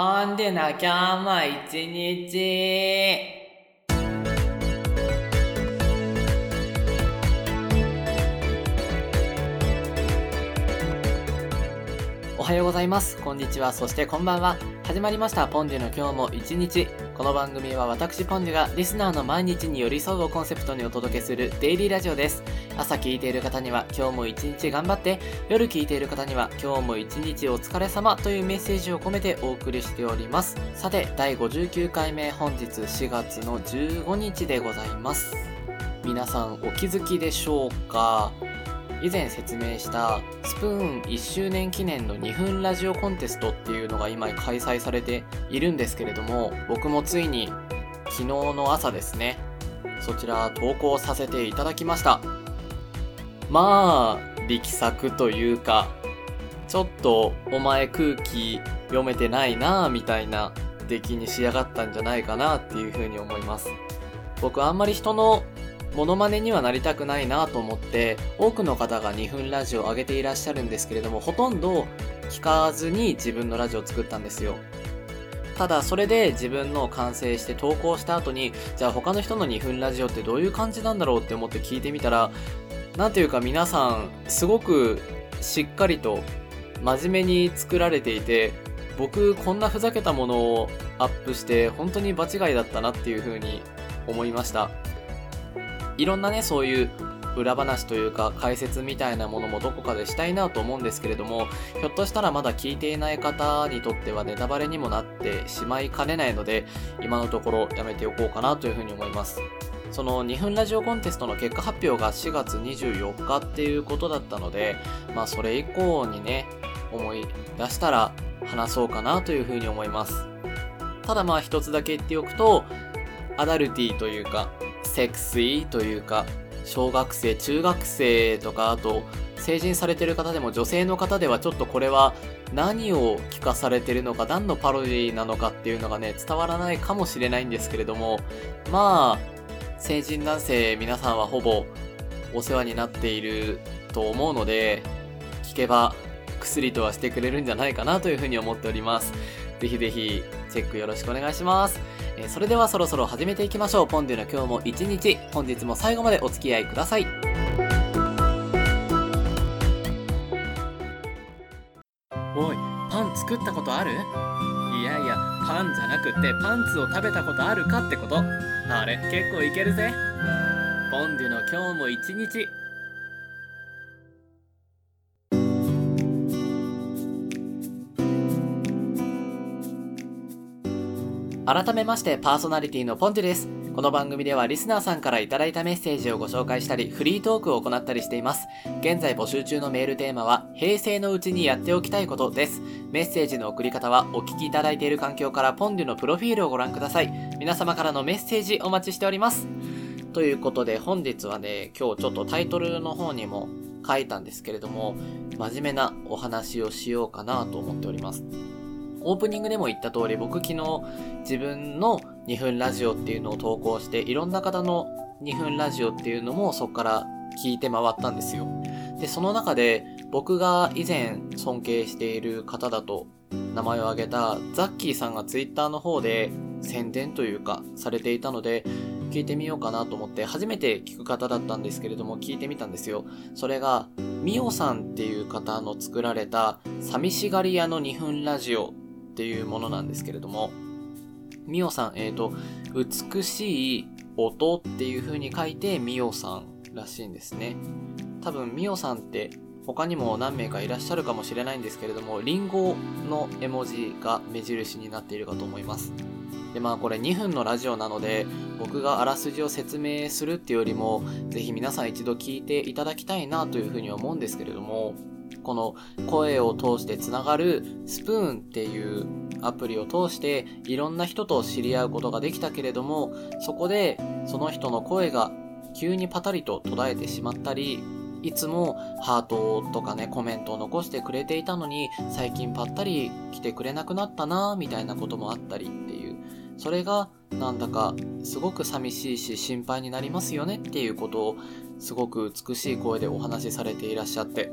ポンデの今日も一日。おはようございます。こんにちは。そしてこんばんは。始まりました。ポンデの今日も一日。この番組は私ポンデがリスナーの毎日に寄り添うをコンセプトにお届けするデイリーラジオです。朝聞いている方には今日も一日頑張って、夜聞いている方には今日も一日お疲れ様というメッセージを込めてお送りしております。さて、第59回目本日4月の15日でございます。皆さんお気づきでしょうか？以前説明したスプーン1周年記念の2分ラジオコンテストっていうのが今開催されているんですけれども僕もついに昨日の朝ですねそちら投稿させていただきましたまあ力作というかちょっとお前空気読めてないなぁみたいな出来に仕上がったんじゃないかなっていうふうに思います。僕あんまり人のモノマネにはなりたくないなと思って多くの方が2分ラジオを上げていらっしゃるんですけれどもほとんど聞かずに自分のラジオを作ったんですよ。ただそれで自分の完成して投稿した後にじゃあ他の人の2分ラジオってどういう感じなんだろうって思って聞いてみたらなんていうか皆さんすごくしっかりと真面目に作られていて僕こんなふざけたものをアップして本当に場違いだったなっていうふうに思いましたいろんなね、そういう裏話というか解説みたいなものもどこかでしたいなと思うんですけれども、ひょっとしたらまだ聞いていない方にとってはネタバレにもなってしまいかねないので、今のところやめておこうかなというふうに思います。その2分ラジオコンテストの結果発表が4月24日っていうことだったので、まあそれ以降にね、思い出したら話そうかなというふうに思います。ただまあ一つだけ言っておくと、アダルティというか、セクシーというか、小学生、中学生とか、あと、成人されてる方でも女性の方ではちょっとこれは何を聞かされてるのか、何のパロディなのかっていうのがね、伝わらないかもしれないんですけれども、まあ、成人男性皆さんはほぼお世話になっていると思うので、聞けば薬とはしてくれるんじゃないかなというふうに思っております。ぜひぜひチェックよろしくお願いします。えーそれではそろそろ始めていきましょう。ポンデュの今日も一日、本日も最後までお付き合いください。おい、パン作ったことある？いやいや、パンじゃなくてパンツを食べたことあるかってこと。あれ、結構いけるぜ。ポンデュの今日も一日。改めましてパーソナリティのポンデュです。この番組ではリスナーさんからいただいたメッセージをご紹介したり、フリートークを行ったりしています。現在募集中のメールテーマは、平成のうちにやっておきたいことです。メッセージの送り方は、お聞きいただいている環境からポンデュのプロフィールをご覧ください。皆様からのメッセージお待ちしております。ということで、本日はね、今日ちょっとタイトルの方にも書いたんですけれども、真面目なお話をしようかなと思っております。オープニングでも言った通り、僕昨日自分の2分ラジオっていうのを投稿して、いろんな方の2分ラジオっていうのもそこから聞いて回ったんですよ。で、その中で僕が以前尊敬している方だと名前を挙げたザッキーさんがツイッターの方で宣伝というかされていたので、聞いてみようかなと思って初めて聞く方だったんですけれども聞いてみたんですよ。それが、ミオさんっていう方の作られた寂しがり屋の2分ラジオっていうものなんですけれども、ミオさん、えっ、と、美しい音っていう風に書いてミオさんらしいんですね。多分ミオさんって他にも何名かいらっしゃるかもしれないんですけれども、リンゴの絵文字が目印になっているかと思います。で、まあこれ2分のラジオなので、僕があらすじを説明するっていうよりも、ぜひ皆さん一度聞いていただきたいなというふうに思うんですけれども、この声を通してつながるスプーンっていうアプリを通していろんな人と知り合うことができたけれども、そこでその人の声が急にパタリと途絶えてしまったり、いつもハートとかね、コメントを残してくれていたのに、最近ぱったり来てくれなくなったなみたいなこともあったりっていう。それがなんだかすごく寂しいし心配になりますよねっていうことをすごく美しい声でお話しされていらっしゃって。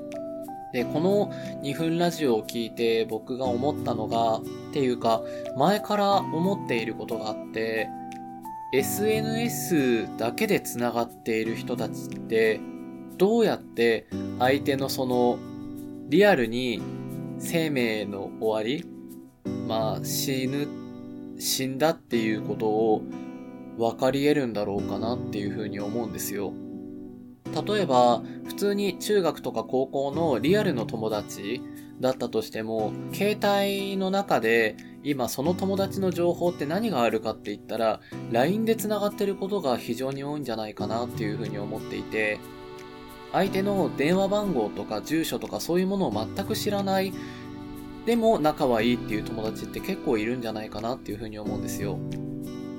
で、この2分ラジオを聞いて僕が思ったのが、っていうか、前から思っていることがあって、SNS だけで繋がっている人たちって、どうやって相手のその、リアルに生命の終わり、まあ死ぬ、死んだっていうことを分かり得るんだろうかなっていうふうに思うんですよ。例えば、普通に中学とか高校のリアルの友達だったとしても、携帯の中で今その友達の情報って何があるかって言ったら、LINE で繋がってることが非常に多いんじゃないかなっていうふうに思っていて、相手の電話番号とか住所とかそういうものを全く知らない、でも仲はいいっていう友達って結構いるんじゃないかなっていうふうに思うんですよ。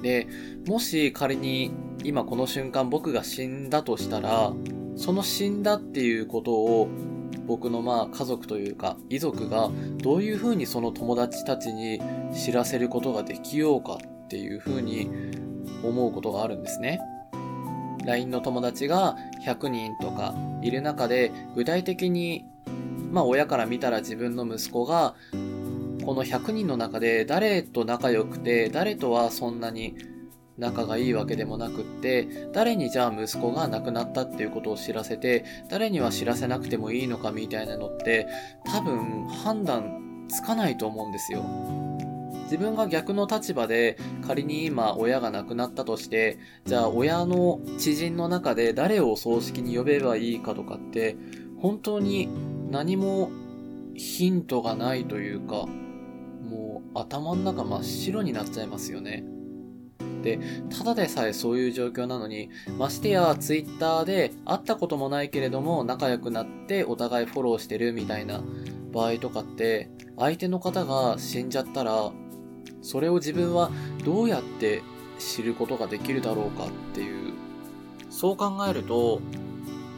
で、もし仮に今この瞬間僕が死んだとしたら、その死んだっていうことを僕のまあ家族というか遺族がどういうふうにその友達たちに知らせることができようかっていうふうに思うことがあるんですね。LINE の友達が100人とかいる中で具体的にまあ親から見たら自分の息子がこの100人の中で誰と仲良くて誰とはそんなに仲がいいわけでもなくって、誰にじゃあ息子が亡くなったっていうことを知らせて、誰には知らせなくてもいいのかみたいなのって、多分判断つかないと思うんですよ。自分が逆の立場で仮に今親が亡くなったとして、じゃあ親の知人の中で誰を葬式に呼べばいいかとかって、本当に何もヒントがないというか、もう頭の中真っ白になっちゃいますよね。で、ただでさえそういう状況なのに、ましてやツイッターで会ったこともないけれども仲良くなってお互いフォローしてるみたいな場合とかって、相手の方が死んじゃったら、それを自分はどうやって知ることができるだろうかっていう。そう考えると、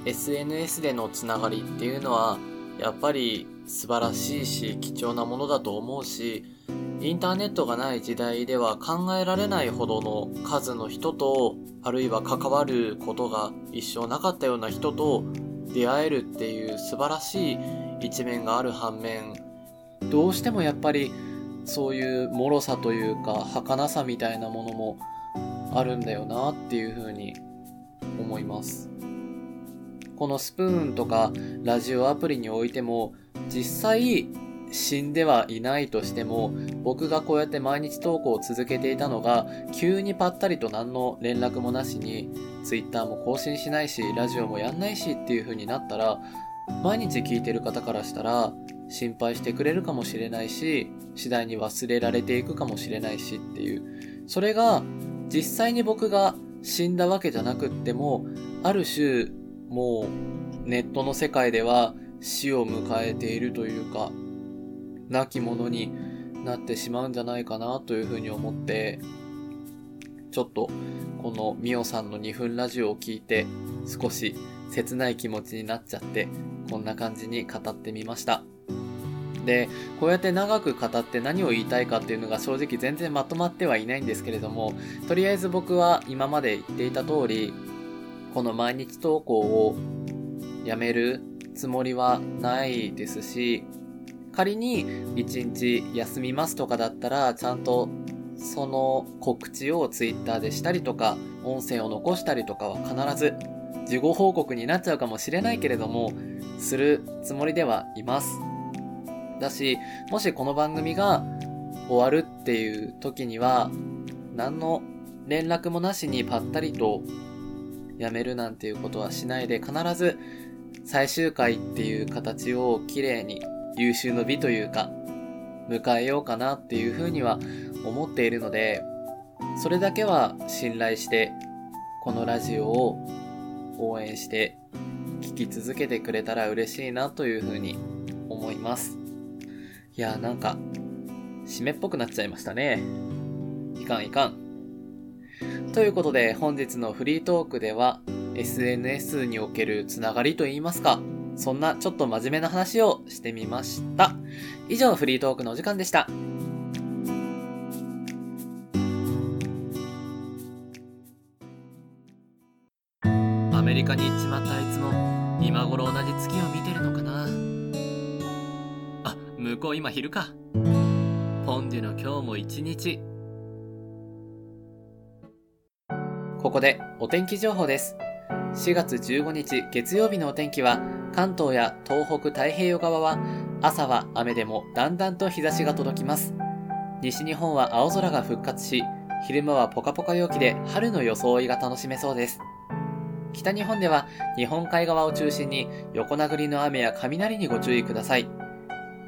SNS でのつながりっていうのは、やっぱり素晴らしいし貴重なものだと思うし、インターネットがない時代では考えられないほどの数の人と、あるいは関わることが一生なかったような人と出会えるっていう素晴らしい一面がある反面、どうしてもやっぱりそういう脆さというか儚さみたいなものもあるんだよなっていうふうに思います。このスプーンとかラジオアプリにおいても実際死んではいないとしても、僕がこうやって毎日投稿を続けていたのが、急にぱったりと何の連絡もなしに、Twitter も更新しないし、ラジオもやんないしっていう風になったら、毎日聞いてる方からしたら、心配してくれるかもしれないし、次第に忘れられていくかもしれないしっていう。それが、実際に僕が死んだわけじゃなくっても、ある種、もう、ネットの世界では死を迎えているというか、亡き者になってしまうんじゃないかなというふうに思って、ちょっとこのミオさんの2分ラジオを聞いて少し切ない気持ちになっちゃってこんな感じに語ってみました。で、こうやって長く語って何を言いたいかっていうのが正直全然まとまってはいないんですけれども、とりあえず僕は今まで言っていた通り、この毎日投稿をやめるつもりはないですし、仮に1日休みますとかだったら、ちゃんとその告知を Twitter でしたりとか、音声を残したりとかは必ず事後報告になっちゃうかもしれないけれども、するつもりではいます。だし、もしこの番組が終わるっていう時には、何の連絡もなしにぱったりとやめるなんていうことはしないで必ず最終回っていう形をきれいに優秀の美というか、迎えようかなっていうふうには思っているので、それだけは信頼して、このラジオを応援して聞き続けてくれたら嬉しいなというふうに思います。いやなんか、締めっぽくなっちゃいましたね。いかんいかん。ということで本日のフリートークでは SNS におけるつながりといいますか、そんなちょっと真面目な話をしてみました。以上、フリートークのお時間でした。アメリカに行っちまったあいつも今頃同じ月を見てるのかなあ向こう今昼か。ポンデュの今日も一日。ここでお天気情報です。4月15日月曜日のお天気は、関東や東北太平洋側は、朝は雨でもだんだんと日差しが届きます。西日本は青空が復活し、昼間はポカポカ陽気で春の装いが楽しめそうです。北日本では日本海側を中心に横殴りの雨や雷にご注意ください。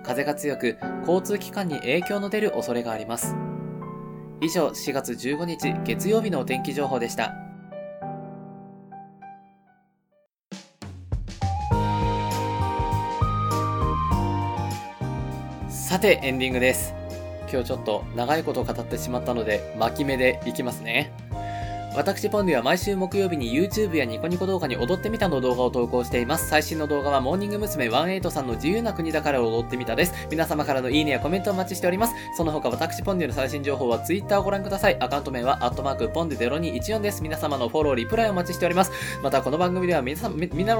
風が強く交通機関に影響の出る恐れがあります。以上4月15日月曜日のお天気情報でした。さてエンディングです。今日ちょっと長いこと語ってしまったので巻き目でいきますね。私ポンデは毎週木曜日に YouTube やニコニコ動画に踊ってみたの動画を投稿しています。最新の動画はモーニング娘。18さんの自由な国だから踊ってみたです。皆様からのいいねやコメントをお待ちしております。その他私ポンデの最新情報は Twitter をご覧ください。アカウント名はアットマークポンデ0214です。皆様のフォロー、リプライをお待ちしております。またこの番組では皆様、み、みな、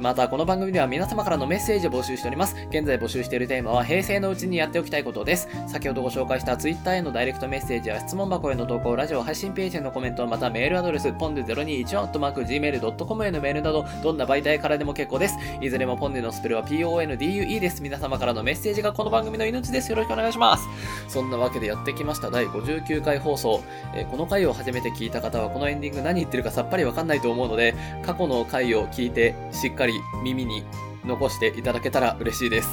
またこの番組では皆様からのメッセージを募集しております。現在募集しているテーマは平成のうちにやっておきたいことです。先ほどご紹介した Twitter へのダイレクトメッセージや質問箱への投稿、ラジオ配信ページへのコメント、またメールアドレス、ポンデ0214 gmail.com へのメールなど、どんな媒体からでも結構です。いずれもポンデのスペルは PONDUE です。皆様からのメッセージがこの番組の命です。よろしくお願いします。そんなわけでやってきました第59回放送。えー、この回を初めて聞いた方はこのエンディング何言ってるかさっぱりわかんないと思うので、過去の回を聞いてしっかり耳に残していただけたら嬉しいです。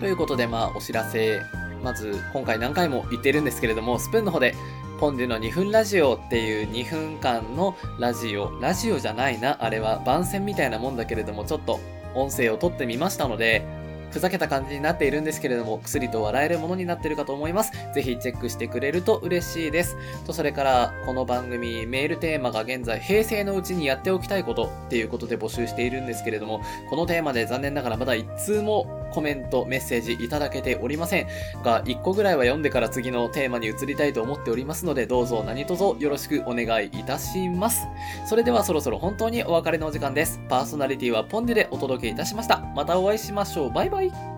ということで、まあ、お知らせ。まず、今回何回も言ってるんですけれども、スプーンの方でポンデの2分ラジオっていう2分間のラジオ、ラジオじゃないな、あれは番宣みたいなもんだけれども、ちょっと音声を撮ってみましたので、ふざけた感じになっているんですけれども、薬と笑えるものになってるかと思います。ぜひチェックしてくれると嬉しいです。と、それから、この番組、メールテーマが現在、平成のうちにやっておきたいことっていうことで募集しているんですけれども、このテーマで残念ながらまだ1通もコメント、メッセージいただけておりませんが、1個ぐらいは読んでから次のテーマに移りたいと思っておりますので、どうぞ何卒よろしくお願いいたします。それではそろそろ本当にお別れのお時間です。パーソナリティはポンデでお届けいたしました。またお会いしましょう。バイバイ。